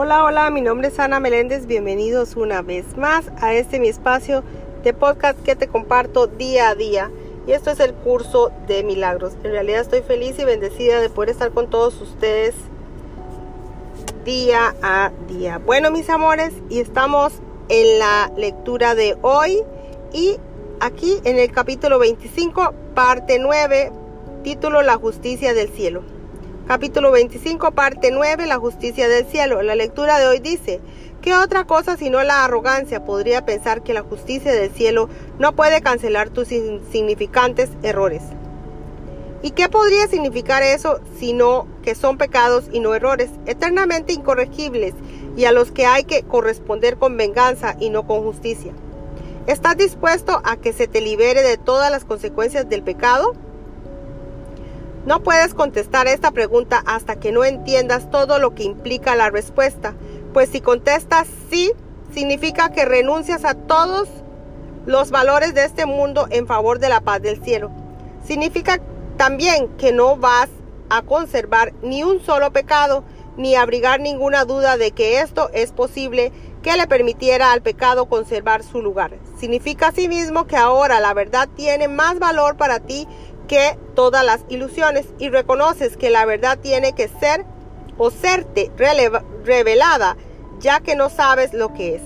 Hola, hola, mi nombre es Ana Meléndez, bienvenidos una vez más a este mi espacio de podcast que te comparto día a día. Y esto es el curso de milagros. En realidad estoy feliz y bendecida de poder estar con todos ustedes día a día. Bueno, mis amores, y estamos en la lectura de hoy y aquí en el capítulo 25, parte 9, título La justicia del cielo. Capítulo 25, parte 9, la justicia del cielo. La lectura de hoy dice, ¿qué otra cosa sino la arrogancia podría pensar que la justicia del cielo no puede cancelar tus insignificantes errores? ¿Y qué podría significar eso sino que son pecados y no errores, eternamente incorregibles y a los que hay que corresponder con venganza y no con justicia? ¿Estás dispuesto a que se te libere de todas las consecuencias del pecado? No puedes contestar esta pregunta hasta que no entiendas todo lo que implica la respuesta, pues si contestas sí, significa que renuncias a todos los valores de este mundo en favor de la paz del cielo. Significa también que no vas a conservar ni un solo pecado, ni abrigar ninguna duda de que esto es posible que le permitiera al pecado conservar su lugar. Significa asimismo que ahora la verdad tiene más valor para ti que todas las ilusiones y reconoces que la verdad tiene que ser o serte revelada ya que no sabes lo que es.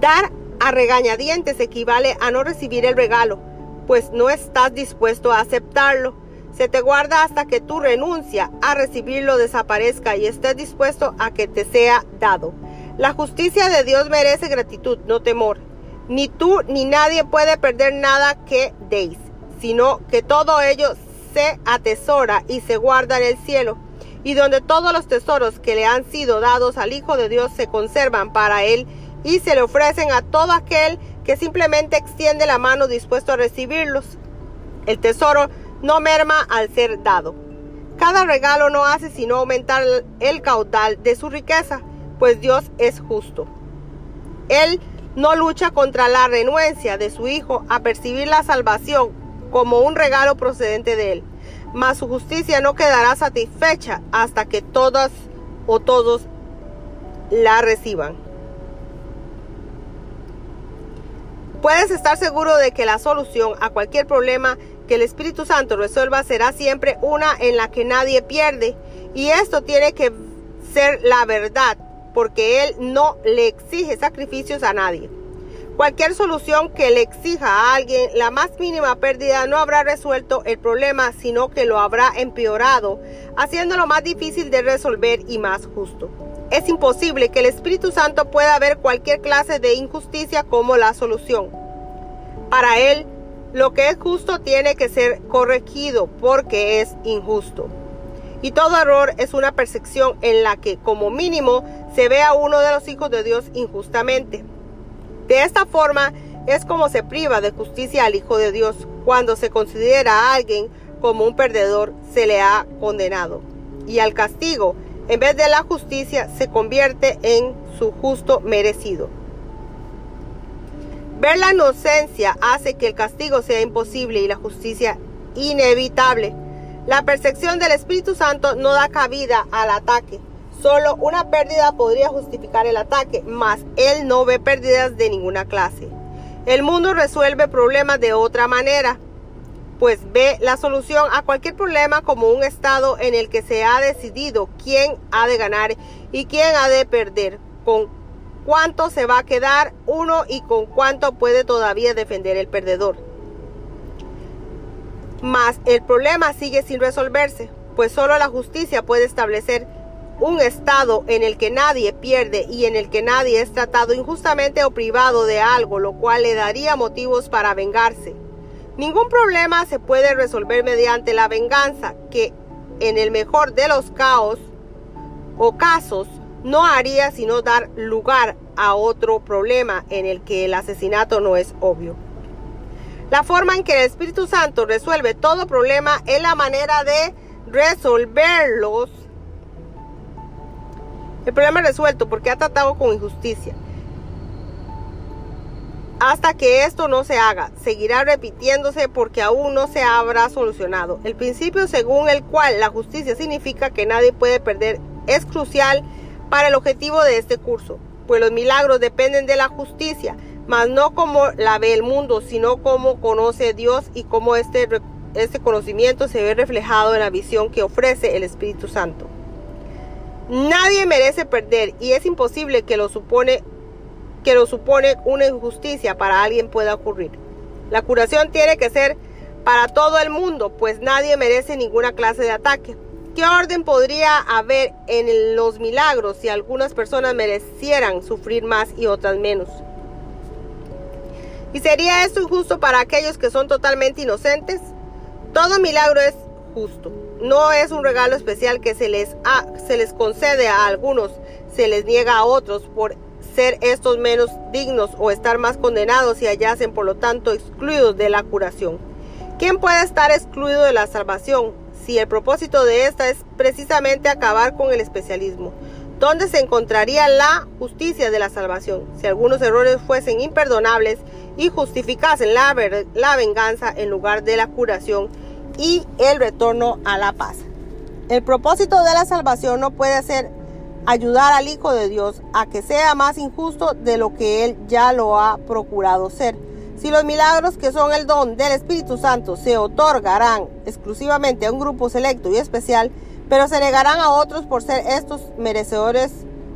Dar a regañadientes equivale a no recibir el regalo, pues no estás dispuesto a aceptarlo. Se te guarda hasta que tu renuncia a recibirlo desaparezca y estés dispuesto a que te sea dado. La justicia de Dios merece gratitud, no temor. Ni tú ni nadie puede perder nada que deis, sino que todo ello se atesora y se guarda en el cielo, y donde todos los tesoros que le han sido dados al Hijo de Dios se conservan para él y se le ofrecen a todo aquel que simplemente extiende la mano dispuesto a recibirlos. El tesoro no merma al ser dado. Cada regalo no hace sino aumentar el caudal de su riqueza, pues Dios es justo. Él no lucha contra la renuencia de su Hijo a percibir la salvación como un regalo procedente de Él, mas su justicia no quedará satisfecha hasta que todas o todos la reciban. Puedes estar seguro de que la solución a cualquier problema que el Espíritu Santo resuelva será siempre una en la que nadie pierde. Y esto tiene que ser la verdad, porque Él no le exige sacrificios a nadie. Cualquier solución que le exija a alguien la más mínima pérdida no habrá resuelto el problema, sino que lo habrá empeorado, haciéndolo más difícil de resolver y más justo. Es imposible que el Espíritu Santo pueda ver cualquier clase de injusticia como la solución. Para Él, lo que es justo tiene que ser corregido porque es injusto. Y todo error es una percepción en la que, como mínimo, se ve a uno de los hijos de Dios injustamente. De esta forma es como se priva de justicia al Hijo de Dios. Cuando se considera a alguien como un perdedor, se le ha condenado. Y al castigo, en vez de la justicia, se convierte en su justo merecido. Ver la inocencia hace que el castigo sea imposible y la justicia inevitable. La percepción del Espíritu Santo no da cabida al ataque. Solo una pérdida podría justificar el ataque, mas Él no ve pérdidas de ninguna clase. El mundo resuelve problemas de otra manera, pues ve la solución a cualquier problema como un estado en el que se ha decidido quién ha de ganar y quién ha de perder, con cuánto se va a quedar uno y con cuánto puede todavía defender el perdedor. Mas el problema sigue sin resolverse, pues solo la justicia puede establecer un estado en el que nadie pierde y en el que nadie es tratado injustamente o privado de algo, lo cual le daría motivos para vengarse. Ningún problema se puede resolver mediante la venganza, que en el mejor de los caos o casos no haría sino dar lugar a otro problema en el que el asesinato no es obvio. La forma en que el Espíritu Santo resuelve todo problema es la manera de resolverlos. El problema es resuelto porque ha tratado con injusticia. Hasta que esto no se haga, seguirá repitiéndose porque aún no se habrá solucionado. El principio según el cual la justicia significa que nadie puede perder es crucial para el objetivo de este curso, pues los milagros dependen de la justicia, mas no como la ve el mundo, sino como conoce Dios y cómo este, este conocimiento se ve reflejado en la visión que ofrece el Espíritu Santo. Nadie merece perder y es imposible que lo supone que lo supone una injusticia para alguien pueda ocurrir. La curación tiene que ser para todo el mundo, pues nadie merece ninguna clase de ataque. ¿Qué orden podría haber en los milagros si algunas personas merecieran sufrir más y otras menos? ¿Y sería esto injusto para aquellos que son totalmente inocentes? Todo milagro es justo. No es un regalo especial que se les, se les concede a algunos, se les niega a otros por ser estos menos dignos o estar más condenados y hallacen por lo tanto excluidos de la curación. ¿Quién puede estar excluido de la salvación si el propósito de esta es precisamente acabar con el especialismo? ¿Dónde se encontraría la justicia de la salvación si algunos errores fuesen imperdonables y justificasen la, la venganza en lugar de la curación y el retorno a la paz? El propósito de la salvación no puede ser ayudar al Hijo de Dios a que sea más injusto de lo que Él ya lo ha procurado ser. Si los milagros que son el don del Espíritu Santo se otorgarán exclusivamente a un grupo selecto y especial, pero se negarán a otros por ser estos merecedores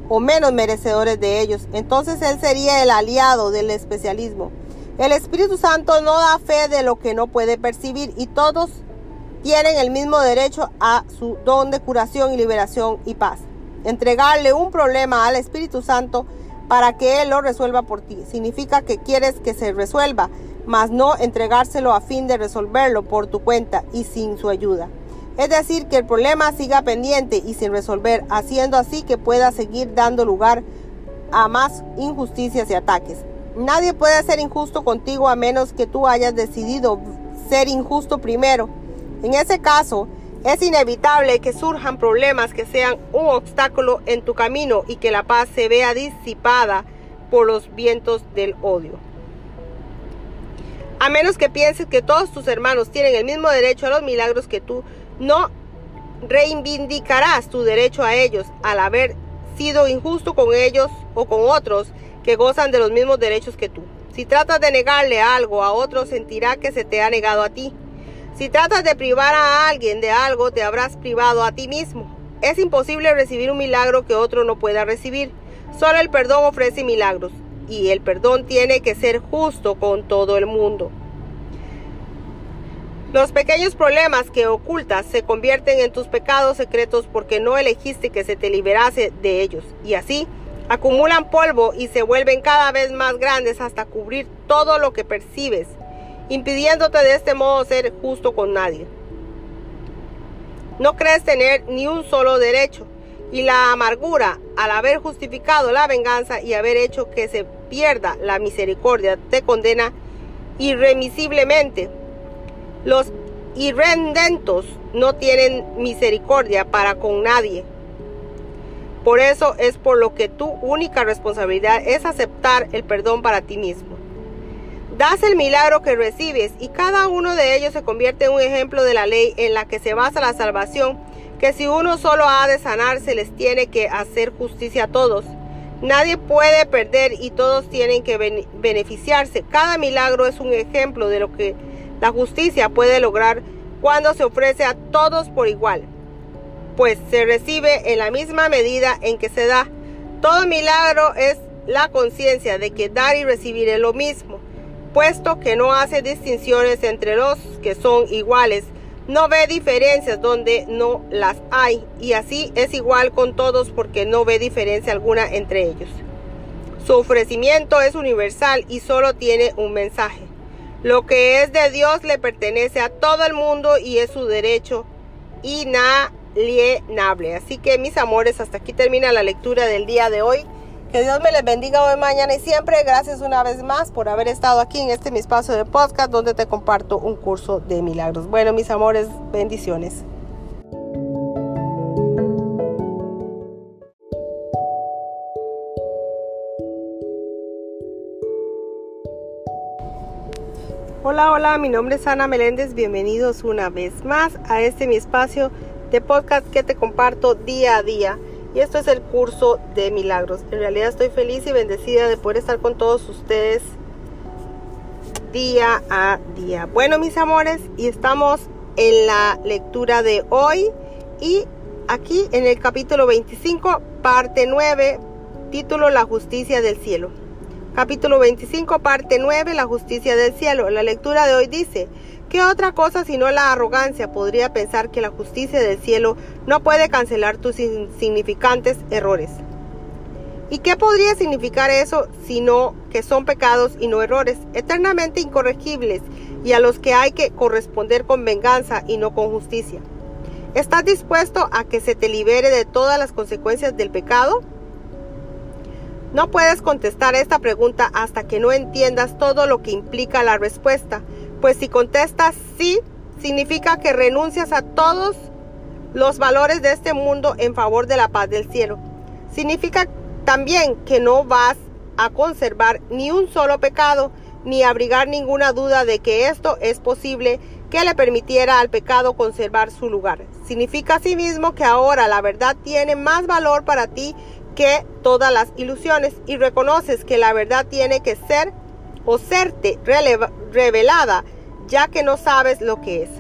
o menos merecedores de ellos, entonces Él sería el aliado del especialismo. El Espíritu Santo no da fe de lo que no puede percibir y todos tienen el mismo derecho a su don de curación y liberación y paz. Entregarle un problema al Espíritu Santo para que Él lo resuelva por ti. Significa que quieres que se resuelva, mas no entregárselo a fin de resolverlo por tu cuenta y sin su ayuda. Es decir, que el problema siga pendiente y sin resolver, haciendo así que pueda seguir dando lugar a más injusticias y ataques. Nadie puede ser injusto contigo a menos que tú hayas decidido ser injusto primero. En ese caso, es inevitable que surjan problemas que sean un obstáculo en tu camino y que la paz se vea disipada por los vientos del odio. A menos que pienses que todos tus hermanos tienen el mismo derecho a los milagros que tú, no reivindicarás tu derecho a ellos al haber sido injusto con ellos o con otros que gozan de los mismos derechos que tú. Si tratas de negarle algo a otro, sentirá que se te ha negado a ti. Si tratas de privar a alguien de algo, te habrás privado a ti mismo. Es imposible recibir un milagro que otro no pueda recibir. Solo el perdón ofrece milagros y el perdón tiene que ser justo con todo el mundo. Los pequeños problemas que ocultas se convierten en tus pecados secretos porque no elegiste que se te liberase de ellos y así acumulan polvo y se vuelven cada vez más grandes hasta cubrir todo lo que percibes impidiéndote de este modo ser justo con nadie. No crees tener ni un solo derecho, y la amargura al haber justificado la venganza y haber hecho que se pierda la misericordia te condena irremisiblemente. Los irrendentos no tienen misericordia para con nadie. Por eso es por lo que tu única responsabilidad es aceptar el perdón para ti mismo. Das el milagro que recibes y cada uno de ellos se convierte en un ejemplo de la ley en la que se basa la salvación, que si uno solo ha de sanar, se les tiene que hacer justicia a todos. Nadie puede perder y todos tienen que beneficiarse. Cada milagro es un ejemplo de lo que la justicia puede lograr cuando se ofrece a todos por igual, pues se recibe en la misma medida en que se da. Todo milagro es la conciencia de que dar y recibir es lo mismo puesto que no hace distinciones entre los que son iguales, no ve diferencias donde no las hay, y así es igual con todos porque no ve diferencia alguna entre ellos. Su ofrecimiento es universal y solo tiene un mensaje. Lo que es de Dios le pertenece a todo el mundo y es su derecho inalienable. Así que mis amores, hasta aquí termina la lectura del día de hoy. Que Dios me les bendiga hoy, mañana y siempre. Gracias una vez más por haber estado aquí en este mi espacio de podcast donde te comparto un curso de milagros. Bueno, mis amores, bendiciones. Hola, hola, mi nombre es Ana Meléndez. Bienvenidos una vez más a este mi espacio de podcast que te comparto día a día y esto es el curso de milagros. En realidad estoy feliz y bendecida de poder estar con todos ustedes día a día. Bueno, mis amores, y estamos en la lectura de hoy y aquí en el capítulo 25, parte 9, título La justicia del cielo. Capítulo 25, parte 9, La justicia del cielo. La lectura de hoy dice, ¿qué otra cosa sino la arrogancia podría pensar que la justicia del cielo no puede cancelar tus insignificantes errores? ¿Y qué podría significar eso sino que son pecados y no errores, eternamente incorregibles y a los que hay que corresponder con venganza y no con justicia? ¿Estás dispuesto a que se te libere de todas las consecuencias del pecado? No puedes contestar esta pregunta hasta que no entiendas todo lo que implica la respuesta, pues si contestas sí, significa que renuncias a todos los valores de este mundo en favor de la paz del cielo. Significa también que no vas a conservar ni un solo pecado, ni abrigar ninguna duda de que esto es posible que le permitiera al pecado conservar su lugar. Significa asimismo que ahora la verdad tiene más valor para ti que todas las ilusiones y reconoces que la verdad tiene que ser o serte revelada ya que no sabes lo que es.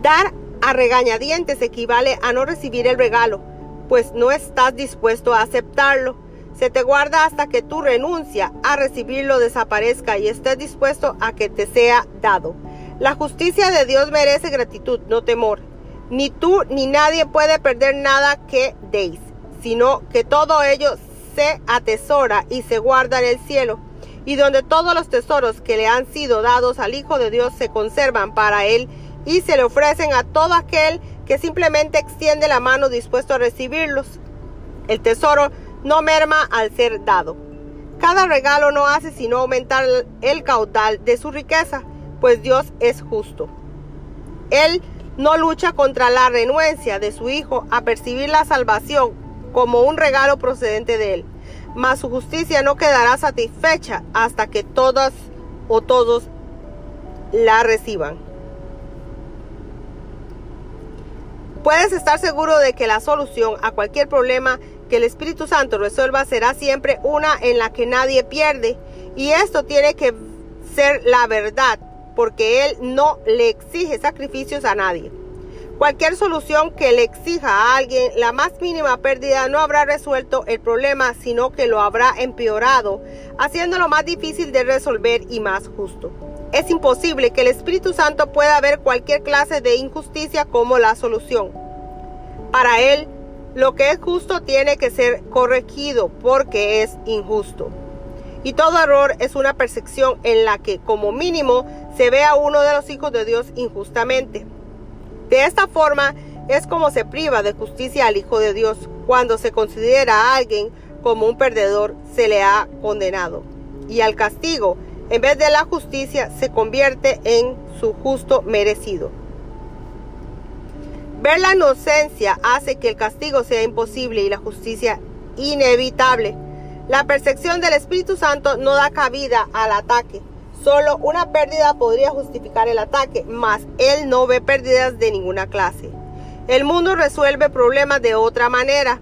Dar a regañadientes equivale a no recibir el regalo, pues no estás dispuesto a aceptarlo. Se te guarda hasta que tu renuncia a recibirlo desaparezca y estés dispuesto a que te sea dado. La justicia de Dios merece gratitud, no temor. Ni tú ni nadie puede perder nada que deis, sino que todo ello se atesora y se guarda en el cielo, y donde todos los tesoros que le han sido dados al Hijo de Dios se conservan para él y se le ofrecen a todo aquel que simplemente extiende la mano dispuesto a recibirlos. El tesoro no merma al ser dado. Cada regalo no hace sino aumentar el caudal de su riqueza, pues Dios es justo. Él no lucha contra la renuencia de su Hijo a percibir la salvación como un regalo procedente de Él, mas su justicia no quedará satisfecha hasta que todas o todos la reciban. Puedes estar seguro de que la solución a cualquier problema que el Espíritu Santo resuelva será siempre una en la que nadie pierde. Y esto tiene que ser la verdad, porque Él no le exige sacrificios a nadie. Cualquier solución que le exija a alguien la más mínima pérdida no habrá resuelto el problema, sino que lo habrá empeorado, haciéndolo más difícil de resolver y más justo. Es imposible que el Espíritu Santo pueda ver cualquier clase de injusticia como la solución. Para Él, lo que es justo tiene que ser corregido porque es injusto. Y todo error es una percepción en la que, como mínimo, se ve a uno de los hijos de Dios injustamente. De esta forma es como se priva de justicia al Hijo de Dios. Cuando se considera a alguien como un perdedor, se le ha condenado. Y al castigo en vez de la justicia, se convierte en su justo merecido. Ver la inocencia hace que el castigo sea imposible y la justicia inevitable. La percepción del Espíritu Santo no da cabida al ataque. Solo una pérdida podría justificar el ataque, mas Él no ve pérdidas de ninguna clase. El mundo resuelve problemas de otra manera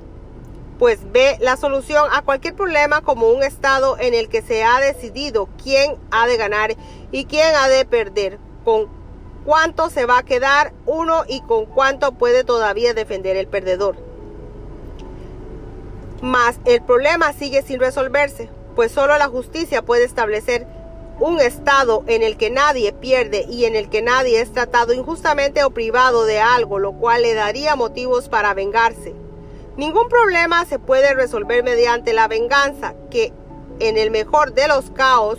pues ve la solución a cualquier problema como un estado en el que se ha decidido quién ha de ganar y quién ha de perder, con cuánto se va a quedar uno y con cuánto puede todavía defender el perdedor. Mas el problema sigue sin resolverse, pues solo la justicia puede establecer un estado en el que nadie pierde y en el que nadie es tratado injustamente o privado de algo, lo cual le daría motivos para vengarse. Ningún problema se puede resolver mediante la venganza, que en el mejor de los caos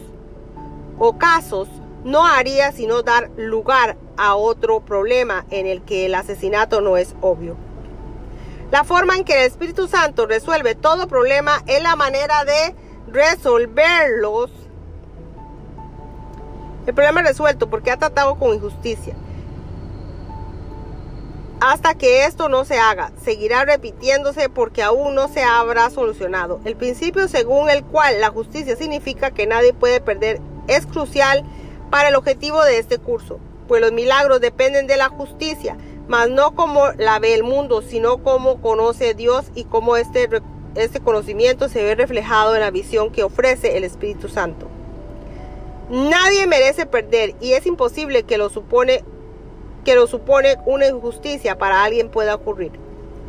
o casos no haría sino dar lugar a otro problema en el que el asesinato no es obvio. La forma en que el Espíritu Santo resuelve todo problema es la manera de resolverlos. El problema es resuelto porque ha tratado con injusticia hasta que esto no se haga. Seguirá repitiéndose porque aún no se habrá solucionado. El principio según el cual la justicia significa que nadie puede perder es crucial para el objetivo de este curso, pues los milagros dependen de la justicia, mas no como la ve el mundo, sino como conoce Dios y cómo este, este conocimiento se ve reflejado en la visión que ofrece el Espíritu Santo. Nadie merece perder y es imposible que lo supone que lo supone una injusticia para alguien pueda ocurrir.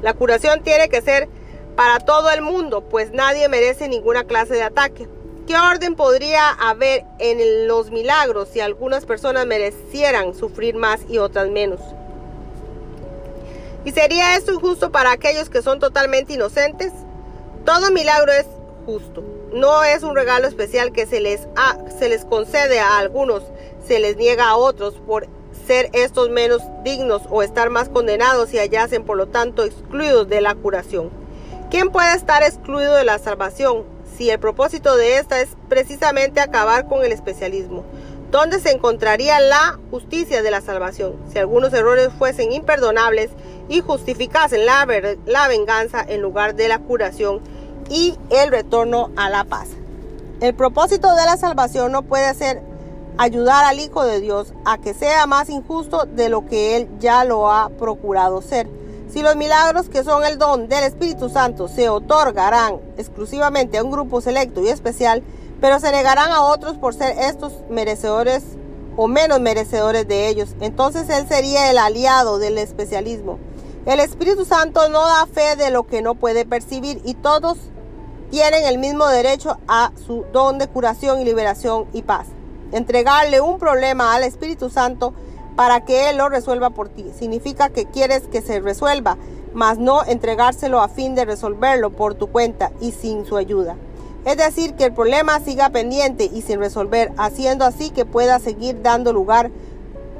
La curación tiene que ser para todo el mundo, pues nadie merece ninguna clase de ataque. ¿Qué orden podría haber en los milagros si algunas personas merecieran sufrir más y otras menos? ¿Y sería esto injusto para aquellos que son totalmente inocentes? Todo milagro es justo. No es un regalo especial que se les, se les concede a algunos, se les niega a otros por ser estos menos dignos o estar más condenados y hallacen por lo tanto excluidos de la curación. ¿Quién puede estar excluido de la salvación si el propósito de esta es precisamente acabar con el especialismo? ¿Dónde se encontraría la justicia de la salvación si algunos errores fuesen imperdonables y justificasen la, la venganza en lugar de la curación y el retorno a la paz? El propósito de la salvación no puede ser ayudar al Hijo de Dios a que sea más injusto de lo que Él ya lo ha procurado ser. Si los milagros que son el don del Espíritu Santo se otorgarán exclusivamente a un grupo selecto y especial, pero se negarán a otros por ser estos merecedores o menos merecedores de ellos, entonces Él sería el aliado del especialismo. El Espíritu Santo no da fe de lo que no puede percibir y todos tienen el mismo derecho a su don de curación y liberación y paz entregarle un problema al Espíritu Santo para que Él lo resuelva por ti. Significa que quieres que se resuelva, mas no entregárselo a fin de resolverlo por tu cuenta y sin su ayuda. Es decir, que el problema siga pendiente y sin resolver, haciendo así que pueda seguir dando lugar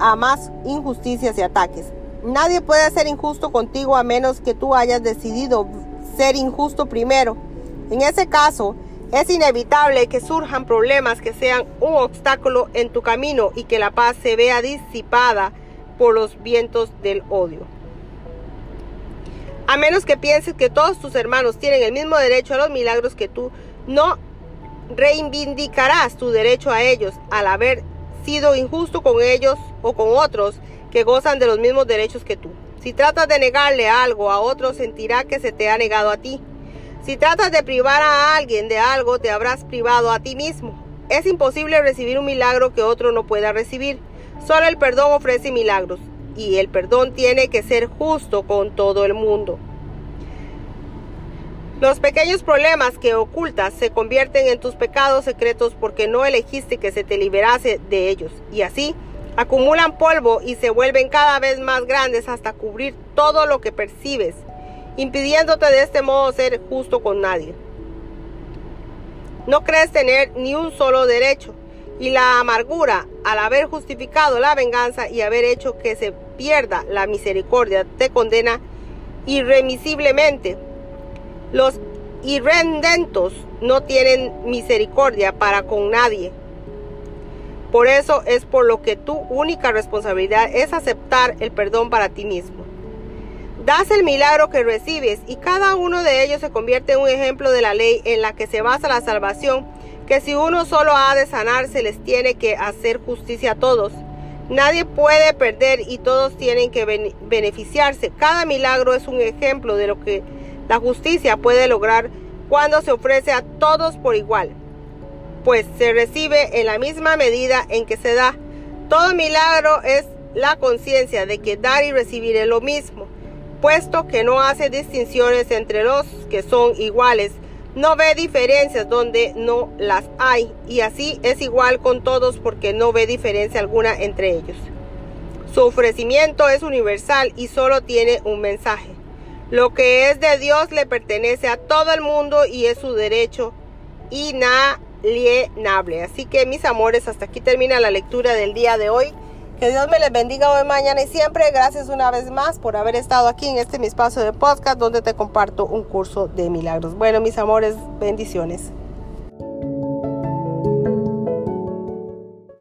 a más injusticias y ataques. Nadie puede ser injusto contigo a menos que tú hayas decidido ser injusto primero. En ese caso, es inevitable que surjan problemas que sean un obstáculo en tu camino y que la paz se vea disipada por los vientos del odio. A menos que pienses que todos tus hermanos tienen el mismo derecho a los milagros que tú, no reivindicarás tu derecho a ellos al haber sido injusto con ellos o con otros que gozan de los mismos derechos que tú. Si tratas de negarle algo a otro, sentirá que se te ha negado a ti. Si tratas de privar a alguien de algo, te habrás privado a ti mismo. Es imposible recibir un milagro que otro no pueda recibir. Solo el perdón ofrece milagros y el perdón tiene que ser justo con todo el mundo. Los pequeños problemas que ocultas se convierten en tus pecados secretos porque no elegiste que se te liberase de ellos y así acumulan polvo y se vuelven cada vez más grandes hasta cubrir todo lo que percibes impidiéndote de este modo ser justo con nadie. No crees tener ni un solo derecho, y la amargura al haber justificado la venganza y haber hecho que se pierda la misericordia te condena irremisiblemente. Los irrendentos no tienen misericordia para con nadie. Por eso es por lo que tu única responsabilidad es aceptar el perdón para ti mismo. Das el milagro que recibes y cada uno de ellos se convierte en un ejemplo de la ley en la que se basa la salvación, que si uno solo ha de sanar, se les tiene que hacer justicia a todos. Nadie puede perder y todos tienen que beneficiarse. Cada milagro es un ejemplo de lo que la justicia puede lograr cuando se ofrece a todos por igual, pues se recibe en la misma medida en que se da. Todo milagro es la conciencia de que dar y recibir es lo mismo puesto que no hace distinciones entre los que son iguales, no ve diferencias donde no las hay, y así es igual con todos porque no ve diferencia alguna entre ellos. Su ofrecimiento es universal y solo tiene un mensaje. Lo que es de Dios le pertenece a todo el mundo y es su derecho inalienable. Así que mis amores, hasta aquí termina la lectura del día de hoy. Que Dios me les bendiga hoy, mañana y siempre. Gracias una vez más por haber estado aquí en este mi espacio de podcast donde te comparto un curso de milagros. Bueno, mis amores, bendiciones.